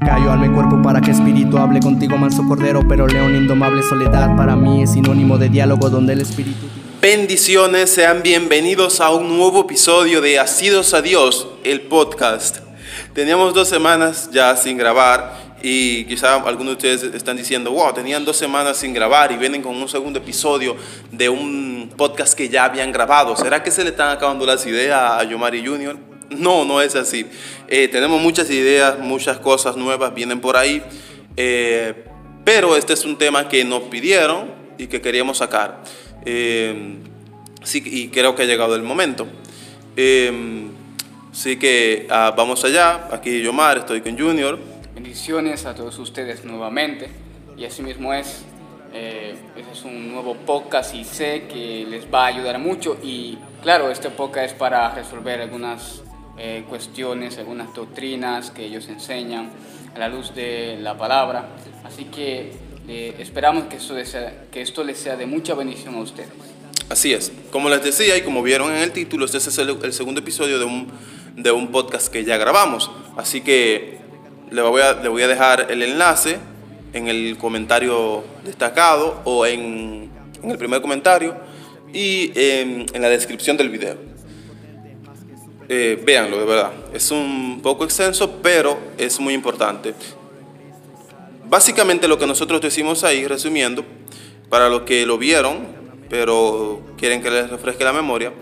Callo alma y cuerpo para que espíritu hable contigo, manso cordero, pero león indomable soledad para mí es sinónimo de diálogo donde el espíritu. Bendiciones, sean bienvenidos a un nuevo episodio de Asidos a Dios, el podcast. Teníamos dos semanas ya sin grabar y quizá algunos de ustedes están diciendo, wow, tenían dos semanas sin grabar y vienen con un segundo episodio de un podcast que ya habían grabado. ¿Será que se le están acabando las ideas a Yomari Junior? No, no es así. Eh, tenemos muchas ideas, muchas cosas nuevas vienen por ahí, eh, pero este es un tema que nos pidieron y que queríamos sacar. Eh, sí, y creo que ha llegado el momento. así que ah, vamos allá. Aquí Yomar, estoy con Junior. Bendiciones a todos ustedes nuevamente. Y así mismo es. este es un nuevo podcast y sé que les va a ayudar mucho. Y claro, este podcast es para resolver algunas eh, cuestiones, algunas doctrinas que ellos enseñan a la luz de la palabra. Así que eh, esperamos que esto, que esto les sea de mucha bendición a ustedes. Así es. Como les decía y como vieron en el título, este es el, segundo episodio de un, de un, podcast que ya grabamos. Así que le voy, a, le voy a dejar el enlace en el comentario destacado o en, en el primer comentario y en, en la descripción del video. Eh, véanlo, de verdad. Es un poco extenso, pero es muy importante. Básicamente lo que nosotros decimos ahí, resumiendo, para los que lo vieron, pero quieren que les refresque la memoria,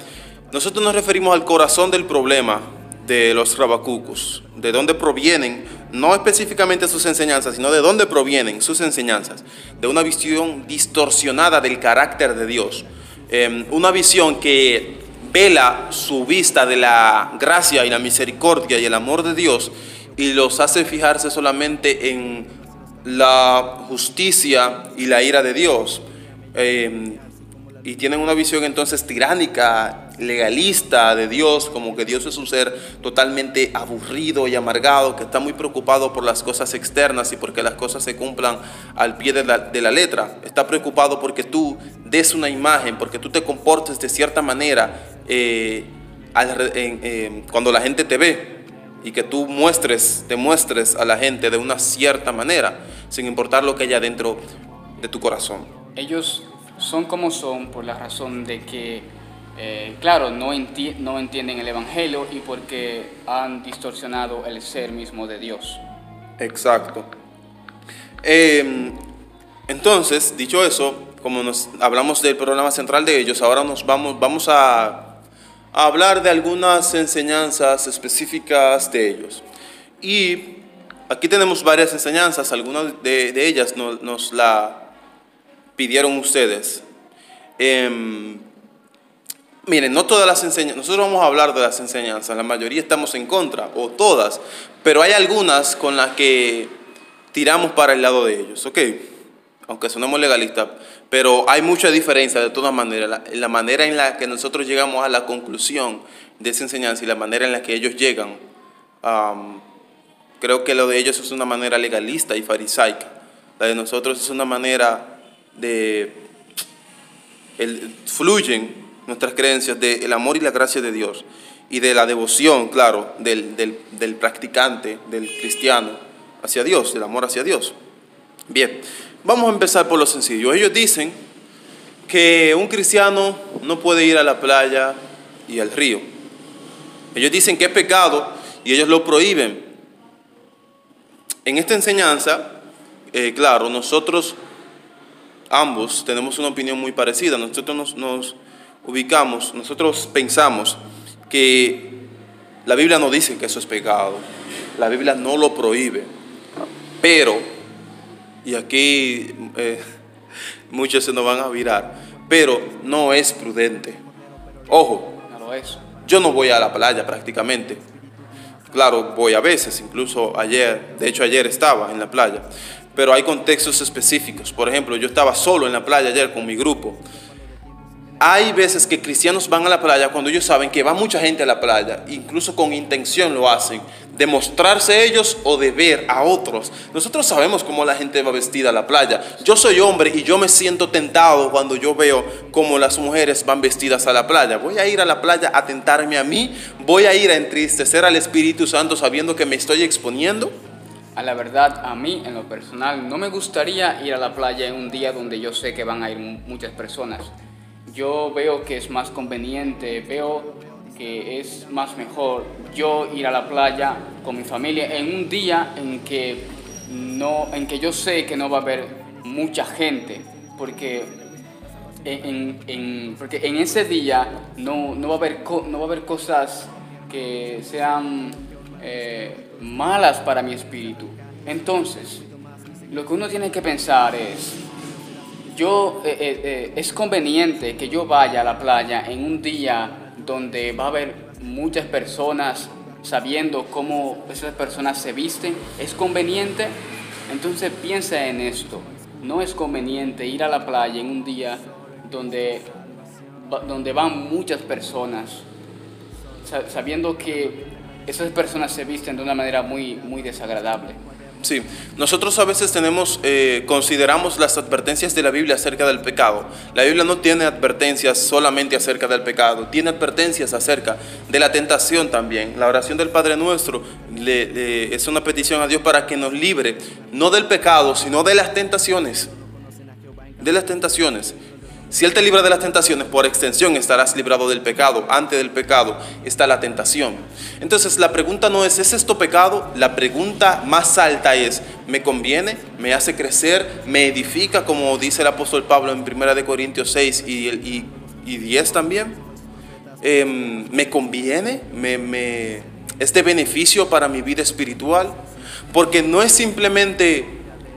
nosotros nos referimos al corazón del problema de los rabacucos, de dónde provienen, no específicamente sus enseñanzas, sino de dónde provienen sus enseñanzas, de una visión distorsionada del carácter de Dios, em, una visión que vela su vista de la gracia y la misericordia y el amor de Dios y los hace fijarse solamente en la justicia y la ira de Dios. Eh, y tienen una visión entonces tiránica, legalista de Dios, como que Dios es un ser totalmente aburrido y amargado, que está muy preocupado por las cosas externas y porque las cosas se cumplan al pie de la, letra. Está preocupado porque tú des una imagen, porque tú te comportes de cierta manera eh, cuando la gente te ve y que tú muestres, te muestres a la gente de una cierta manera, sin importar lo que haya dentro de tu corazón. Ellos son como son por la razón de que, eh, claro, no, entienden el Evangelio y porque han distorsionado el ser mismo de Dios. Exacto. Em, entonces, dicho eso, como nos hablamos del programa central de ellos, ahora nos vamos, vamos a, hablar de algunas enseñanzas específicas de ellos. Y aquí tenemos varias enseñanzas, algunas de, de ellas nos, nos la pidieron ustedes. Em, miren, no todas las enseñanzas, nosotros vamos a hablar de las enseñanzas, la mayoría estamos en contra, o todas, pero hay algunas con las que tiramos para el lado de ellos, ¿ok? Aunque sonemos legalistas, pero hay mucha diferencia de todas maneras, la, la manera en la que nosotros llegamos a la conclusión de esa enseñanza y la manera en la que ellos llegan. creo que lo de ellos es una manera legalista y farisaica. La de nosotros es una manera de el, fluyen nuestras creencias del amor y la gracia de Dios y de la devoción, claro, del, del, practicante, del cristiano hacia Dios, del amor hacia Dios. Bien, vamos a empezar por lo sencillo. Ellos dicen que un cristiano no puede ir a la playa y al río. Ellos dicen que es pecado y ellos lo prohíben. En esta enseñanza, eh, claro, nosotros ambos tenemos una opinión muy parecida. Nosotros nos, ubicamos, nosotros pensamos que la Biblia no dice que eso es pecado, la Biblia no lo prohíbe, pero, y aquí eh, muchos se nos van a virar, pero no es prudente. Ojo, yo no voy a la playa prácticamente. Claro, voy a veces, incluso ayer, de hecho ayer estaba en la playa, pero hay contextos específicos. Por ejemplo, yo estaba solo en la playa ayer con mi grupo. Hay veces que cristianos van a la playa cuando ellos saben que va mucha gente a la playa, incluso con intención lo hacen, de mostrarse ellos o de ver a otros. Nosotros sabemos cómo la gente va vestida a la playa. Yo soy hombre y yo me siento tentado cuando yo veo cómo las mujeres van vestidas a la playa. Voy a ir a la playa a tentarme a mí, voy a ir a entristecer al Espíritu Santo sabiendo que me estoy exponiendo. a la verdad, a mí en lo personal, no me gustaría ir a la playa en un día donde yo sé que van a ir muchas personas. Yo veo que es más conveniente, veo que es más mejor yo ir a la playa con mi familia en un día en que, no, en que yo sé que no va a haber mucha gente, porque en, porque en ese día no, no, va a haber, no va a haber cosas que sean eh, malas para mi espíritu. Entonces, lo que uno tiene que pensar es, yo, eh, eh, es conveniente que yo vaya a la playa en un día donde va a haber muchas personas sabiendo cómo esas personas se visten, ¿es conveniente? Entonces piensa en esto. No es conveniente ir a la playa en un día donde, donde van muchas personas, sabiendo que esas personas se visten de una manera muy, muy desagradable. Sí, nosotros a veces tenemos, eh, consideramos las advertencias de la Biblia acerca del pecado. La Biblia no tiene advertencias solamente acerca del pecado, tiene advertencias acerca de la tentación también. La oración del Padre Nuestro es una petición a Dios para que nos libre, no del pecado, sino de las tentaciones. De las tentaciones. Si Él te libra de las tentaciones, por extensión estarás librado del pecado. Antes del pecado está la tentación. Entonces la pregunta no es, ¿es esto pecado? La pregunta más alta es, ¿me conviene? ¿Me hace crecer? ¿Me edifica? Como dice el apóstol Pablo en 1 Corintios 6 y, 10 también. Em, ¿Me conviene? ¿Me, me, es de beneficio para mi vida espiritual? Porque no es simplemente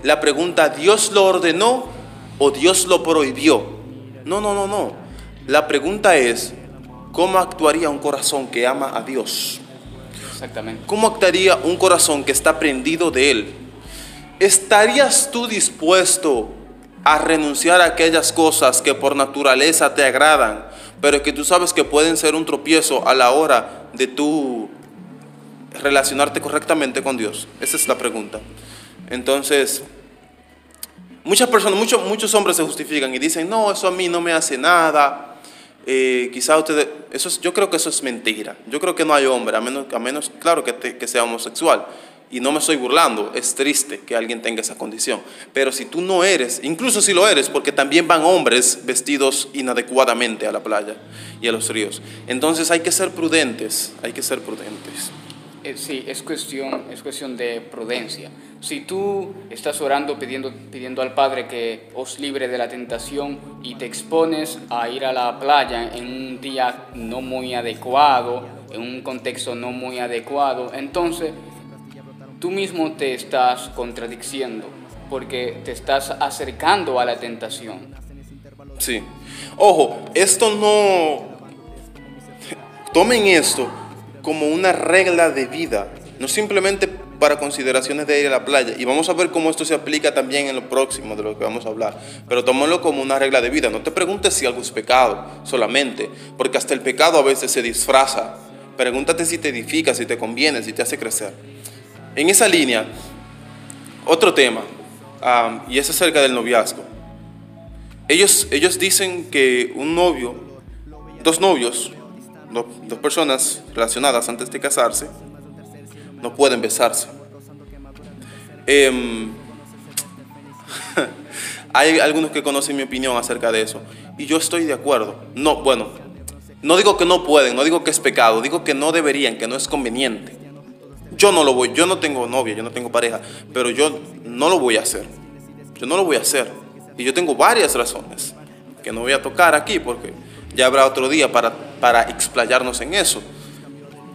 la pregunta, ¿Dios lo ordenó o Dios lo prohibió? No, no, no, no. La pregunta es, ¿cómo actuaría un corazón que ama a Dios? Exactamente. ¿Cómo actuaría un corazón que está prendido de Él? ¿Estarías tú dispuesto a renunciar a aquellas cosas que por naturaleza te agradan, pero que tú sabes que pueden ser un tropiezo a la hora de tú relacionarte correctamente con Dios? Esa es la pregunta. Entonces, Muchas personas, muchos, muchos hombres se justifican y dicen, no, eso a mí no me hace nada. Eh, quizá ustedes, eso yo creo que eso es mentira. Yo creo que no hay hombre, a menos, a menos claro, que, que sea homosexual. Y no me estoy burlando, es triste que alguien tenga esa condición. Pero si tú no eres, incluso si lo eres, porque también van hombres vestidos inadecuadamente a la playa y a los ríos. Entonces hay que ser prudentes, hay que ser prudentes. Eh, sí, es cuestión, es cuestión de prudencia. Si tú estás orando pidiendo, pidiendo al Padre que os libre de la tentación y te expones a ir a la playa en un día no muy adecuado, en un contexto no muy adecuado, entonces tú mismo te estás contradiciendo porque te estás acercando a la tentación. Sí. Ojo, esto no... Tomen esto como una regla de vida, no simplemente para consideraciones de ir a la playa. Y vamos a ver cómo esto se aplica también en lo próximo de lo que vamos a hablar. Pero tómalo como una regla de vida. No te preguntes si algo es pecado solamente, porque hasta el pecado a veces se disfraza. Pregúntate si te edifica, si te conviene, si te hace crecer. En esa línea, otro tema, y es acerca del noviazgo. Ellos, ellos dicen que un novio, dos novios, dos personas relacionadas antes de casarse no pueden besarse. Em, hay algunos que conocen mi opinión acerca de eso y yo estoy de acuerdo. No, bueno, no digo que no pueden, no digo que es pecado, digo que no deberían, que no es conveniente. Yo no lo voy, yo no tengo novia, yo no tengo pareja, pero yo no lo voy a hacer. Yo no lo voy a hacer. Y yo tengo varias razones que no voy a tocar aquí porque ya habrá otro día para, para explayarnos en eso.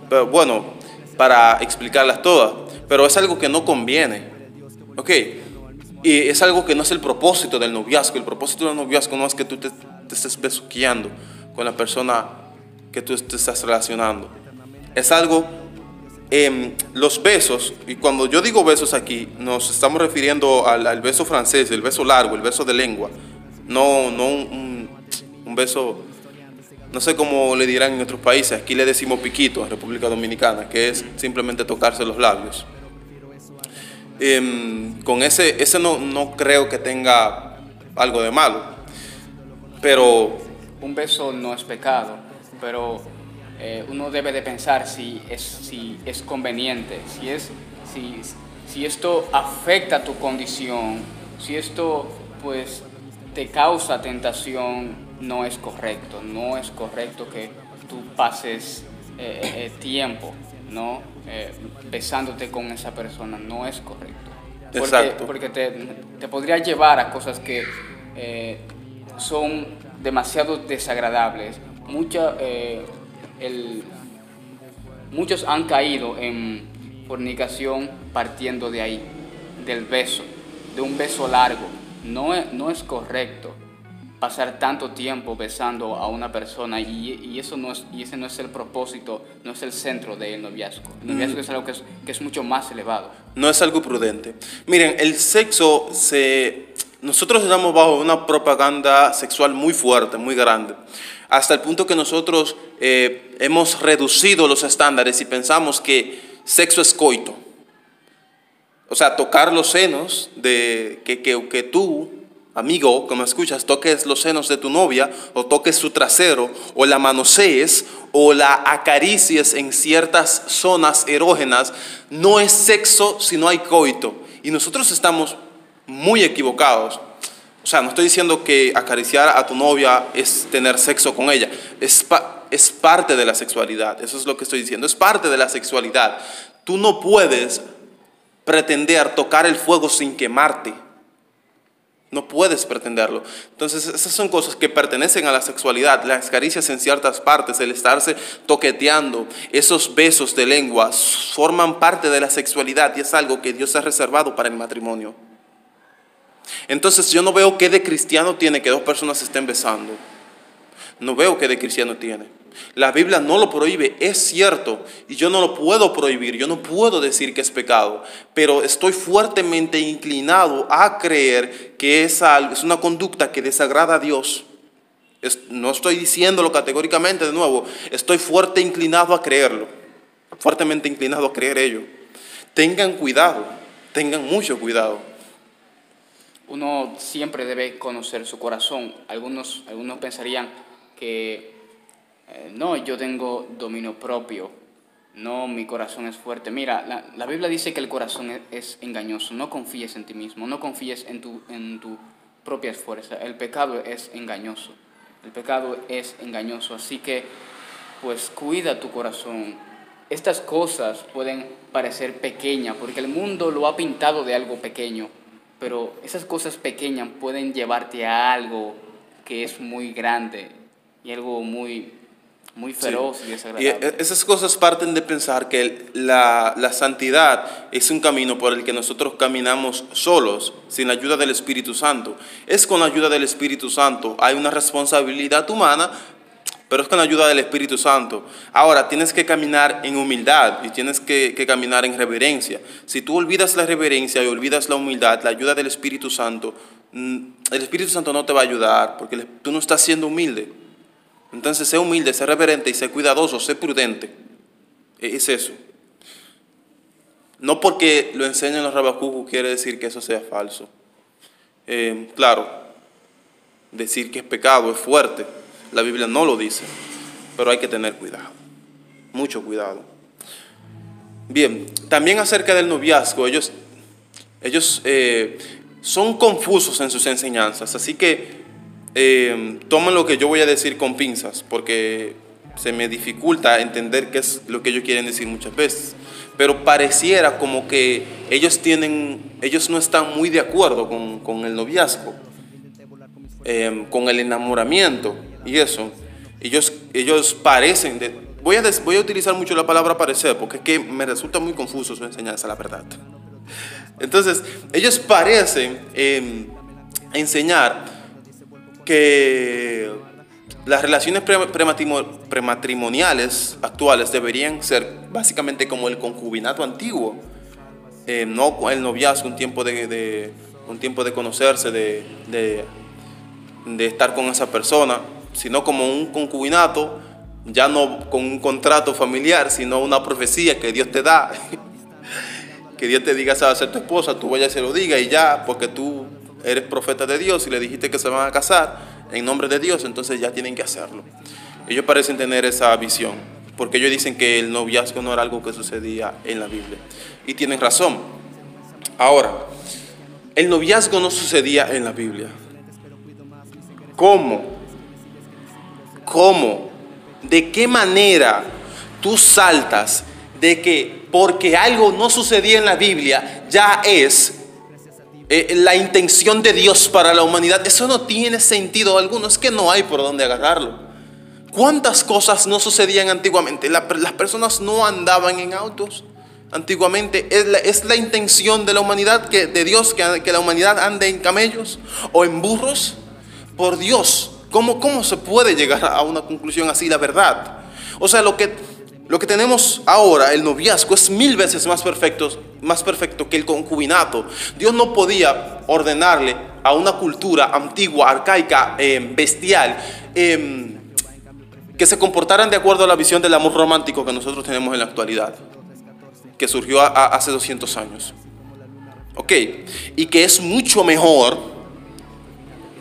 Pero bueno, para explicarlas todas. Pero es algo que no conviene. ¿Ok? Y es algo que no es el propósito del noviazgo. El propósito del noviazgo no es que tú te, estés besuqueando con la persona que tú te estás relacionando. Es algo, eh, los besos, y cuando yo digo besos aquí, nos estamos refiriendo al, beso francés, el beso largo, el beso de lengua. No, no un, un beso no sé cómo le dirán en otros países, aquí le decimos piquito en República Dominicana, que es simplemente tocarse los labios. Em, con ese, ese no, no creo que tenga algo de malo, pero... Un beso no es pecado, pero eh, uno debe de pensar si es, si es conveniente, si es, si, si esto afecta tu condición, si esto pues te causa tentación, no es correcto, no es correcto que tú pases eh, eh, tiempo, ¿no? Eh, besándote con esa persona, no es correcto. Porque, Exacto. porque te, te podría llevar a cosas que eh, son demasiado desagradables. Mucha, eh, el- muchos han caído en fornicación partiendo de ahí, del beso, de un beso largo. No es, no es correcto pasar tanto tiempo besando a una persona y, y eso no es, y ese no es el propósito, no es el centro del noviazgo. El noviazgo es algo que es, que es mucho más elevado. No es algo prudente. Miren, el sexo se... Nosotros estamos bajo una propaganda sexual muy fuerte, muy grande, hasta el punto que nosotros eh, hemos reducido los estándares y pensamos que sexo es coito. O sea, tocar los senos de que, que, que tú, amigo, me escuchas, toques los senos de tu novia, o toques su trasero, o la manosees, o la acaricies en ciertas zonas erógenas, no es sexo si no hay coito. Y nosotros estamos muy equivocados. O sea, no estoy diciendo que acariciar a tu novia es tener sexo con ella. Es, es parte de la sexualidad. Eso es lo que estoy diciendo. Es parte de la sexualidad. Tú no puedes pretender tocar el fuego sin quemarte. No puedes pretenderlo. Entonces, esas son cosas que pertenecen a la sexualidad. Las caricias en ciertas partes, el estarse toqueteando, esos besos de lengua, forman parte de la sexualidad y es algo que Dios ha reservado para el matrimonio. Entonces, yo no veo qué de cristiano tiene que dos personas se estén besando. No veo qué de cristiano tiene. La Biblia no lo prohíbe, es cierto, y yo no lo puedo prohibir, yo no puedo decir que es pecado, pero estoy fuertemente inclinado a creer que es, algo, es una conducta que desagrada a Dios. No estoy diciéndolo categóricamente de nuevo, estoy fuerte inclinado a creerlo, fuertemente inclinado a creer ello. Tengan cuidado, tengan mucho cuidado. Uno siempre debe conocer su corazón. Algunos, algunos pensarían que eh, no, yo tengo dominio propio. No, mi corazón es fuerte. Mira, la, la Biblia dice que el corazón es, es engañoso. No confíes en ti mismo, no confíes en tu, en tu propia fuerza. El pecado es engañoso. El pecado es engañoso. Así que, pues cuida tu corazón. Estas cosas pueden parecer pequeñas porque el mundo lo ha pintado de algo pequeño, pero esas cosas pequeñas pueden llevarte a algo que es muy grande y algo muy, muy feroz y Y desagradable. e- esas cosas parten de pensar que la, la santidad es un camino por el que nosotros caminamos solos, sin la ayuda del Espíritu Santo. Es con la ayuda del Espíritu Santo. Hay una responsabilidad humana, pero es con la ayuda del Espíritu Santo. Ahora, tienes que caminar en humildad y tienes que, que caminar en reverencia. Si tú olvidas la reverencia y olvidas la humildad, la ayuda del Espíritu Santo, mm, el Espíritu Santo no te va a ayudar porque tú no estás siendo humilde. Entonces, sé humilde, sé reverente y sé cuidadoso, sé prudente. E- Es eso. No porque lo enseñan los rabacucos quiere decir que eso sea falso. Eh, claro, decir que es pecado es fuerte. La Biblia no lo dice, pero hay que tener cuidado, mucho cuidado. Bien, también acerca del noviazgo, ellos, ellos eh, son confusos en sus enseñanzas, así que eh, tomen lo que yo voy a decir con pinzas, porque se me dificulta entender qué es lo que ellos quieren decir muchas veces. Pero pareciera como que ellos tienen, ellos no están muy de acuerdo con, con el noviazgo, eh, con el enamoramiento y eso. Ellos, ellos parecen, de, voy, a voy a utilizar mucho la palabra parecer, porque es que me resulta muy confuso su enseñanza, la verdad. Entonces, ellos parecen eh, enseñar que las relaciones prematrimoniales actuales deberían ser básicamente como el concubinato antiguo, eh, no el noviazgo, un tiempo de, un tiempo de conocerse, de, de- de estar con esa persona, sino como un concubinato, ya no con un contrato familiar, sino una profecía que Dios te da. que Dios te diga, esa va a ser tu esposa, tú vayas y se lo diga y ya, porque tú eres profeta de Dios y le dijiste que se van a casar en nombre de Dios, entonces ya tienen que hacerlo. Ellos parecen tener esa visión, porque ellos dicen que el noviazgo no era algo que sucedía en la Biblia. Y tienen razón. Ahora, el noviazgo no sucedía en la Biblia. ¿Cómo? ¿Cómo? ¿De qué manera tú saltas de que porque algo no sucedía en la Biblia ya es eh, la intención de Dios para la humanidad? Eso no tiene sentido alguno, es que no hay por dónde agarrarlo. ¿Cuántas cosas no sucedían antiguamente? las personas no andaban en autos. Antiguamente es la, intención de la humanidad, que, de Dios, que, que, la humanidad ande en camellos o en burros. Por Dios, ¿cómo, ¿cómo se puede llegar a una conclusión así, la verdad? O sea, lo que, lo que tenemos ahora, el noviazgo, es mil veces más perfecto, más perfecto que el concubinato. Dios no podía ordenarle a una cultura antigua, arcaica, eh, bestial, eh, que se comportaran de acuerdo a la visión del amor romántico que nosotros tenemos en la actualidad que surgió hace 200 años. Ok, y que es mucho mejor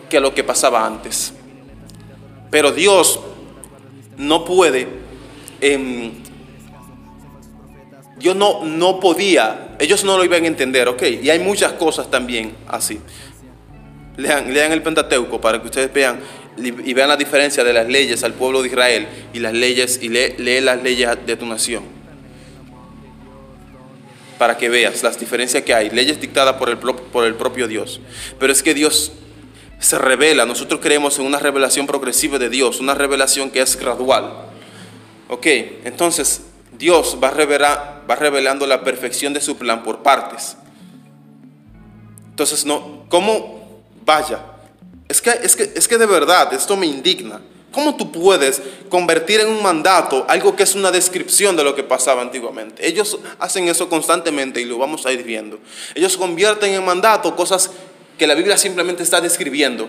que lo que pasaba antes. Pero Dios no puede, em, Dios no, no podía, ellos no lo iban a entender, ok, y hay muchas cosas también así. Lean, lean el Pentateuco para que ustedes vean y vean la diferencia de las leyes al pueblo de Israel y las leyes y lee, lee las leyes de tu nación para que veas las diferencias que hay, leyes dictadas por el, por el propio Dios. Pero es que Dios se revela, nosotros creemos en una revelación progresiva de Dios, una revelación que es gradual. Ok, entonces Dios va, va revelando la perfección de su plan por partes. Entonces, no, ¿cómo vaya? Es que, es que, es que de verdad, esto me indigna. ¿Cómo tú puedes convertir en un mandato algo que es una descripción de lo que pasaba antiguamente? Ellos hacen eso constantemente y lo vamos a ir viendo. Ellos convierten en mandato cosas que la Biblia simplemente está describiendo.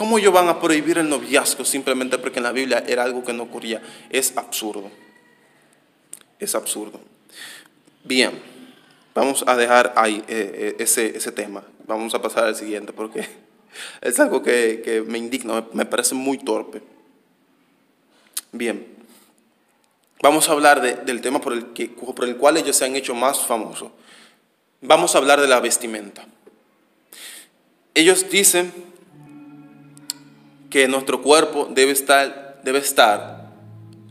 ¿Cómo ellos van a prohibir el noviazgo simplemente porque en la Biblia era algo que no ocurría? Es absurdo. Es absurdo. Bien, vamos a dejar ahí eh, eh, ese, ese tema. Vamos a pasar al siguiente porque es algo que, me indigna, me parece muy torpe. Bien, vamos a hablar del tema por el, que, por el cual ellos se han hecho más famosos. Vamos a hablar de la vestimenta. Ellos dicen que nuestro cuerpo debe estar, debe estar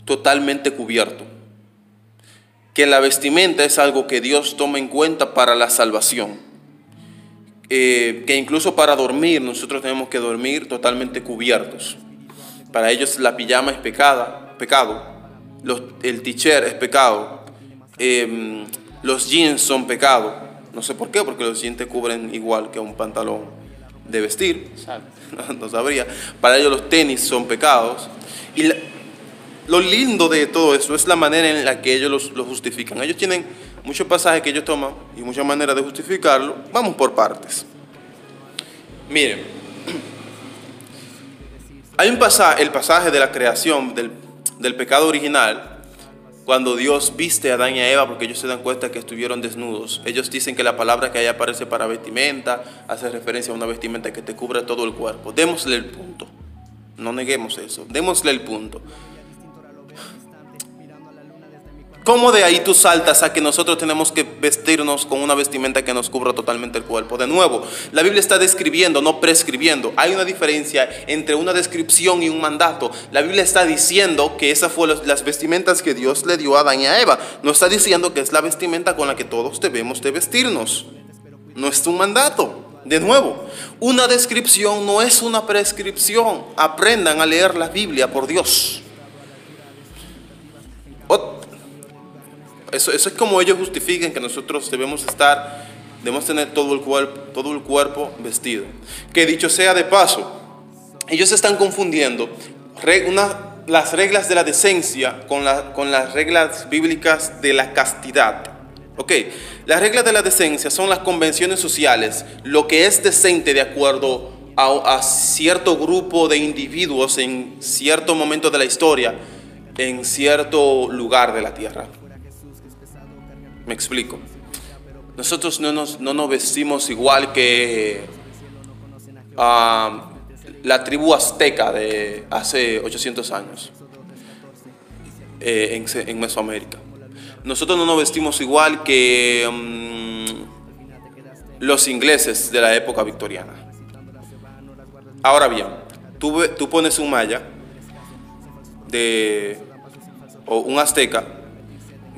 totalmente cubierto. Que la vestimenta es algo que Dios toma en cuenta para la salvación. Eh, que incluso para dormir nosotros tenemos que dormir totalmente cubiertos. Para ellos la pijama es pecado, el t-shirt es pecado, em, los jeans son pecado. No sé por qué, porque los jeans te cubren igual que un pantalón de vestir. No, sabría. Para ellos los tenis son pecados. Y lo lindo de todo eso es la manera en la que ellos lo justifican. Ellos tienen muchos pasajes que ellos toman y muchas maneras de justificarlo. Vamos por partes. Miren, hay un pasaje, el pasaje de la creación del, del pecado original, cuando Dios viste a Adán y a Eva porque ellos se dan cuenta que estuvieron desnudos. Ellos dicen que la palabra que ahí aparece para vestimenta hace referencia a una vestimenta que te cubre todo el cuerpo. Démosle el punto. No neguemos eso. Démosle el punto. ¿Cómo de ahí tú saltas a que nosotros tenemos que vestirnos con una vestimenta que nos cubra totalmente el cuerpo? De nuevo, la Biblia está describiendo, no prescribiendo. Hay una diferencia entre una descripción y un mandato. La Biblia está diciendo que esas fueron las vestimentas que Dios le dio a Adán y a Eva. No está diciendo que es la vestimenta con la que todos debemos de vestirnos. No es un mandato. De nuevo, una descripción no es una prescripción. Aprendan a leer la Biblia, por Dios. Eso, es como ellos justifican que nosotros debemos estar, debemos tener todo el cuerpo, todo el cuerpo vestido. Que dicho sea de paso, ellos están confundiendo las reglas de la decencia con, con las reglas bíblicas de la castidad. Ok, las reglas de la decencia son las convenciones sociales, lo que es decente de acuerdo a, cierto grupo de individuos en cierto momento de la historia, en cierto lugar de la tierra. Me explico. Nosotros no nos, no nos vestimos igual que ah, la tribu azteca de hace 800 años eh, en, en, Mesoamérica. nosotros no nos vestimos igual que mm, los ingleses de la época victoriana. Ahora bien, tú, tú pones un maya de, o un azteca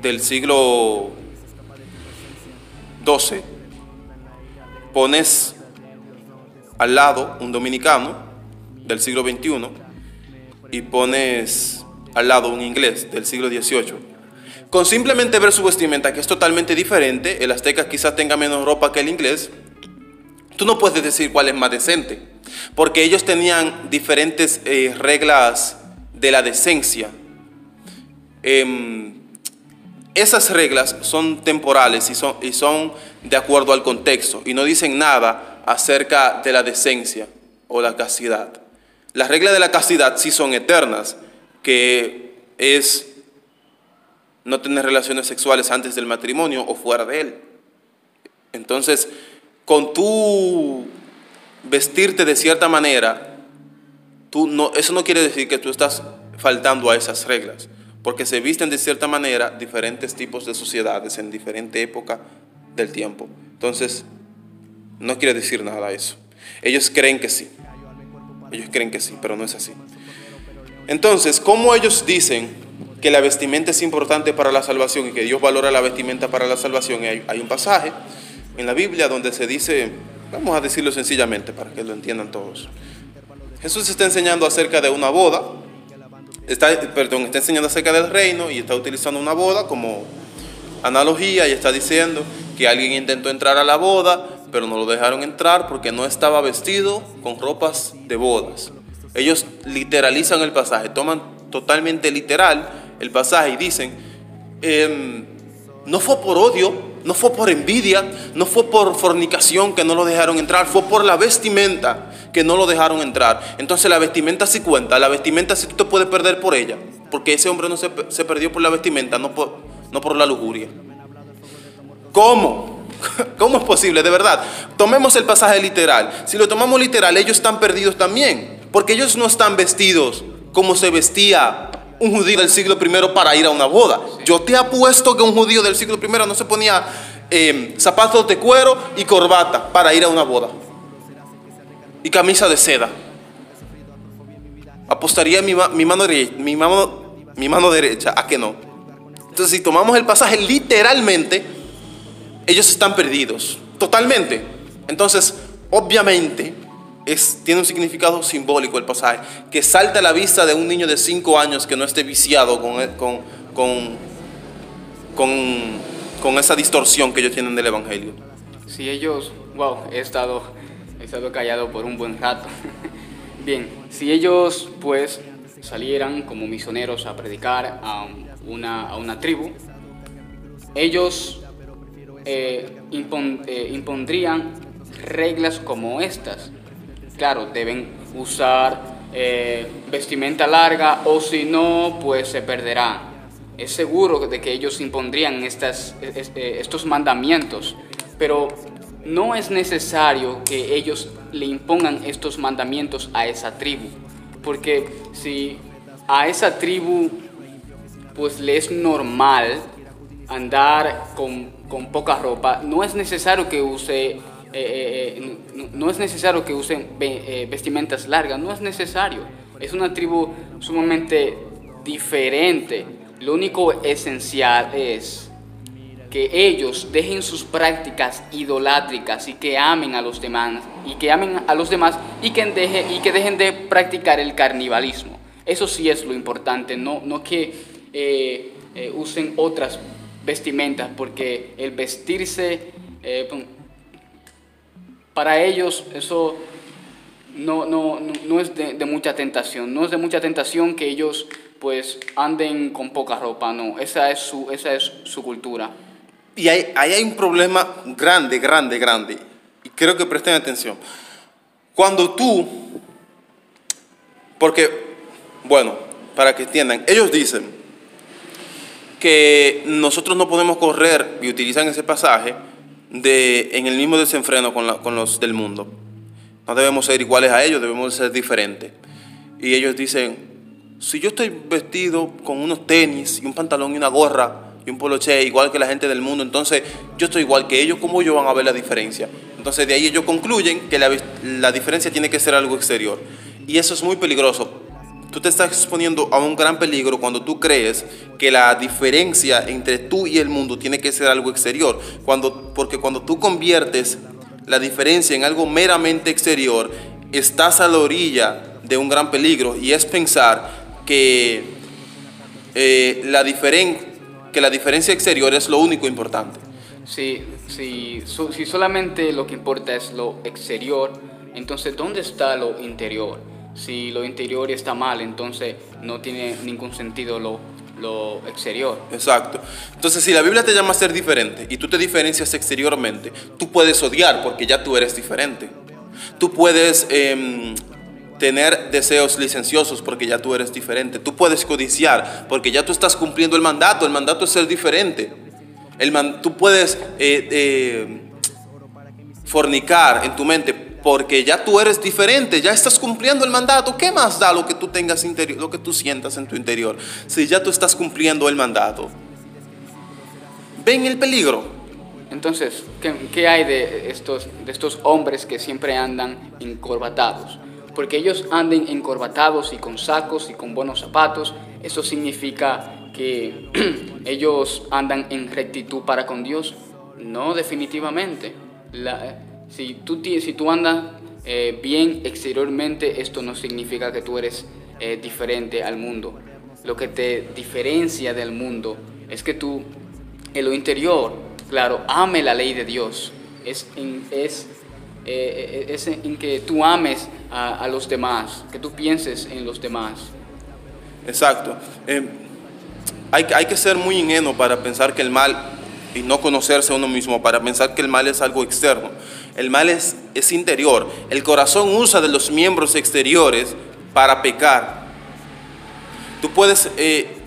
del siglo XII, pones al lado un dominicano del siglo XXI y pones al lado un inglés del siglo XVIII. Con simplemente ver su vestimenta, que es totalmente diferente, el azteca quizás tenga menos ropa que el inglés, tú no puedes decir cuál es más decente, porque ellos tenían diferentes eh, reglas de la decencia. Em, esas reglas son temporales y son, y son de acuerdo al contexto y no dicen nada acerca de la decencia o la castidad. Las reglas de la castidad sí son eternas, que es no tener relaciones sexuales antes del matrimonio o fuera de él. Entonces, con tu vestirte de cierta manera, tú no, eso no quiere decir que tú estás faltando a esas reglas, porque se visten de cierta manera diferentes tipos de sociedades en diferente época del tiempo. Entonces, no quiere decir nada eso. Ellos creen que sí. Ellos creen que sí, pero no es así. Entonces, ¿cómo ellos dicen que la vestimenta es importante para la salvación y que Dios valora la vestimenta para la salvación? Hay, hay un pasaje en la Biblia donde se dice, vamos a decirlo sencillamente para que lo entiendan todos. Jesús está enseñando acerca de una boda, está, perdón, está enseñando acerca del reino y está utilizando una boda como analogía y está diciendo que alguien intentó entrar a la boda, pero no lo dejaron entrar porque no estaba vestido con ropas de bodas. Ellos literalizan el pasaje, toman totalmente literal el pasaje y dicen, em, no fue por odio, no fue por envidia, no fue por fornicación que no lo dejaron entrar, fue por la vestimenta que no lo dejaron entrar. Entonces la vestimenta sí cuenta, la vestimenta sí tú te puedes perder por ella, porque ese hombre no se, se perdió por la vestimenta, no por, no por la lujuria. ¿Cómo? ¿Cómo es posible? De verdad. Tomemos el pasaje literal. Si lo tomamos literal, ellos están perdidos también. Porque ellos no están vestidos como se vestía un judío del siglo I para ir a una boda. Yo te apuesto que un judío del siglo I no se ponía eh, zapatos de cuero y corbata para ir a una boda. Y camisa de seda. Apostaría mi, mi mano, mi, mano, mi mano derecha a que no. Entonces, si tomamos el pasaje literalmente, ellos están perdidos, totalmente. Entonces, obviamente, es, tiene un significado simbólico el pasaje, que salta a la vista de un niño de 5 años que no esté viciado con, con, con, con, con esa distorsión que ellos tienen del Evangelio. Si ellos, wow, he estado, he estado callado por un buen rato. Bien, si ellos pues salieran como misioneros a predicar a una, a una tribu, ellos eh, eh, impondrían reglas como estas. Claro, deben usar eh, vestimenta larga o si no, pues se perderán. Es seguro de que ellos impondrían estas, es- eh, estos mandamientos, pero no es necesario que ellos le impongan estos mandamientos a esa tribu, porque si a esa tribu pues le es normal andar con, con poca ropa, no es necesario que use, eh, eh, no, no es necesario que usen ve- eh, vestimentas largas, no es necesario. Es una tribu sumamente diferente. Lo único esencial es que ellos dejen sus prácticas idolátricas y que amen a los demás y que amen a los demás y que, y que dejen de practicar el carnivalismo. Eso sí es lo importante, no, no que eh, eh, usen otras vestimentas, porque el vestirse, eh, para ellos eso no, no, no, es de, de mucha tentación, no es de mucha tentación que ellos pues anden con poca ropa, no, esa es su, esa es su cultura. Y ahí hay un problema grande, grande, grande. Y creo que presten atención. Cuando tú, porque, bueno, para que entiendan, ellos dicen que nosotros no podemos correr, y utilizan ese pasaje, de, en el mismo desenfreno con, la- con los del mundo. No debemos ser iguales a ellos, debemos ser diferentes. Y ellos dicen, si yo estoy vestido con unos tenis y un pantalón y una gorra, y un poloche igual que la gente del mundo, entonces yo estoy igual que ellos, ¿cómo ellos van a ver la diferencia? Entonces de ahí ellos concluyen que la, la diferencia tiene que ser algo exterior. Y eso es muy peligroso. Tú te estás exponiendo a un gran peligro cuando tú crees que la diferencia entre tú y el mundo tiene que ser algo exterior. Cuando, porque cuando tú conviertes la diferencia en algo meramente exterior, estás a la orilla de un gran peligro y es pensar que, eh, la, que la diferencia exterior es lo único importante. Si, si, si solamente lo que importa es lo exterior, entonces ¿dónde está lo interior? Si lo interior está mal, entonces no tiene ningún sentido lo, lo exterior. Exacto. Entonces, si la Biblia te llama a ser diferente y tú te diferencias exteriormente, tú puedes odiar porque ya tú eres diferente. Tú puedes em, tener deseos licenciosos porque ya tú eres diferente. Tú puedes codiciar porque ya tú estás cumpliendo el mandato. El mandato es ser diferente. El tú puedes eh, eh, fornicar en tu mente porque ya tú eres diferente, ya estás cumpliendo el mandato. ¿Qué más da lo que tú tengas interior, lo que tú sientas en tu interior? Si ya tú estás cumpliendo el mandato. ¿Ven el peligro? Entonces, ¿qué, hay de estos, de estos hombres que siempre andan encorbatados? porque ellos anden encorbatados y con sacos y con buenos zapatos, eso significa que ellos andan en rectitud para con Dios. No, definitivamente. Si, tú, si tú andas eh, bien exteriormente, esto no significa que tú eres eh, diferente al mundo. Lo que te diferencia del mundo es que tú, en lo interior, claro, ame la ley de Dios. Es, es eh, es en que tú ames a, los demás, que tú pienses en los demás. Exacto. Hay, hay, que ser muy ingenuo para pensar que el mal, y no conocerse a uno mismo, para pensar que el mal es algo externo. El mal es, interior. El corazón usa de los miembros exteriores para pecar. Tú puedes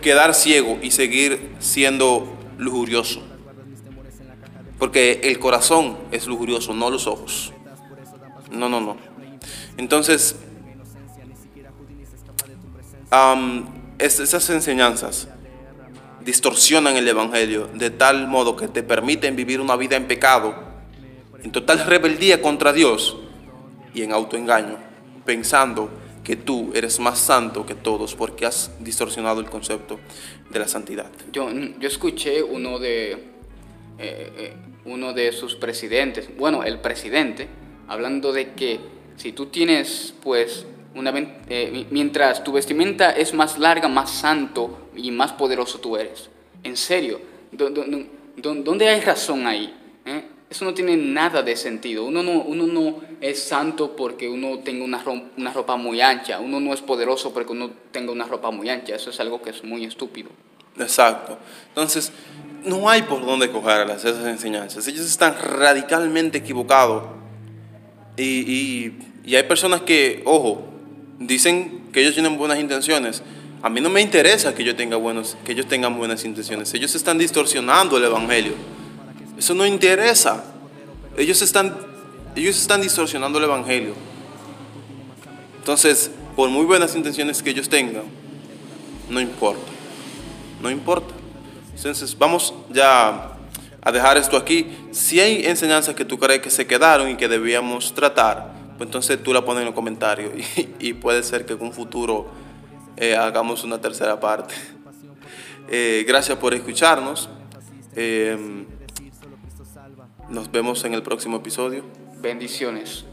quedar ciego y seguir siendo lujurioso. Porque el corazón es lujurioso, no los ojos. No, no, no. Entonces, esas enseñanzas distorsionan el Evangelio de tal modo que te permiten vivir una vida en pecado, en total rebeldía contra Dios y en autoengaño, pensando que tú eres más santo que todos porque has distorsionado el concepto de la santidad. Yo, escuché uno de, eh, eh, uno de sus presidentes, bueno, el presidente, hablando de que si tú tienes, pues, eh, mientras tu vestimenta es más larga, más santo y más poderoso tú eres. En serio, ¿dónde hay razón ahí? Eso no tiene nada de sentido. Uno no, uno no es santo porque uno tenga una ropa, muy ancha. Uno no es poderoso porque uno tenga una ropa muy ancha. Eso es algo que es muy estúpido. Exacto. Entonces, no hay por dónde coger esas enseñanzas. Ellos están radicalmente equivocados y, y, hay personas que, ojo, dicen que ellos tienen buenas intenciones. A mí no me interesa que, yo tenga buenos, que ellos tengan buenas intenciones. Ellos están distorsionando el Evangelio. Eso no interesa. Ellos están, ellos están distorsionando el Evangelio. Entonces, por muy buenas intenciones que ellos tengan, no importa. No importa. Entonces, vamos ya a dejar esto aquí. Si hay enseñanzas que tú crees que se quedaron y que debíamos tratar, pues entonces tú la pones en los comentarios y, puede ser que en un futuro eh, hagamos una tercera parte. Eh, gracias por escucharnos. Eh, nos vemos en el próximo episodio. Bendiciones.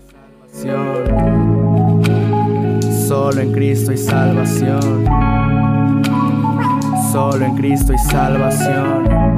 Solo en Cristo y salvación. Solo en Cristo y salvación.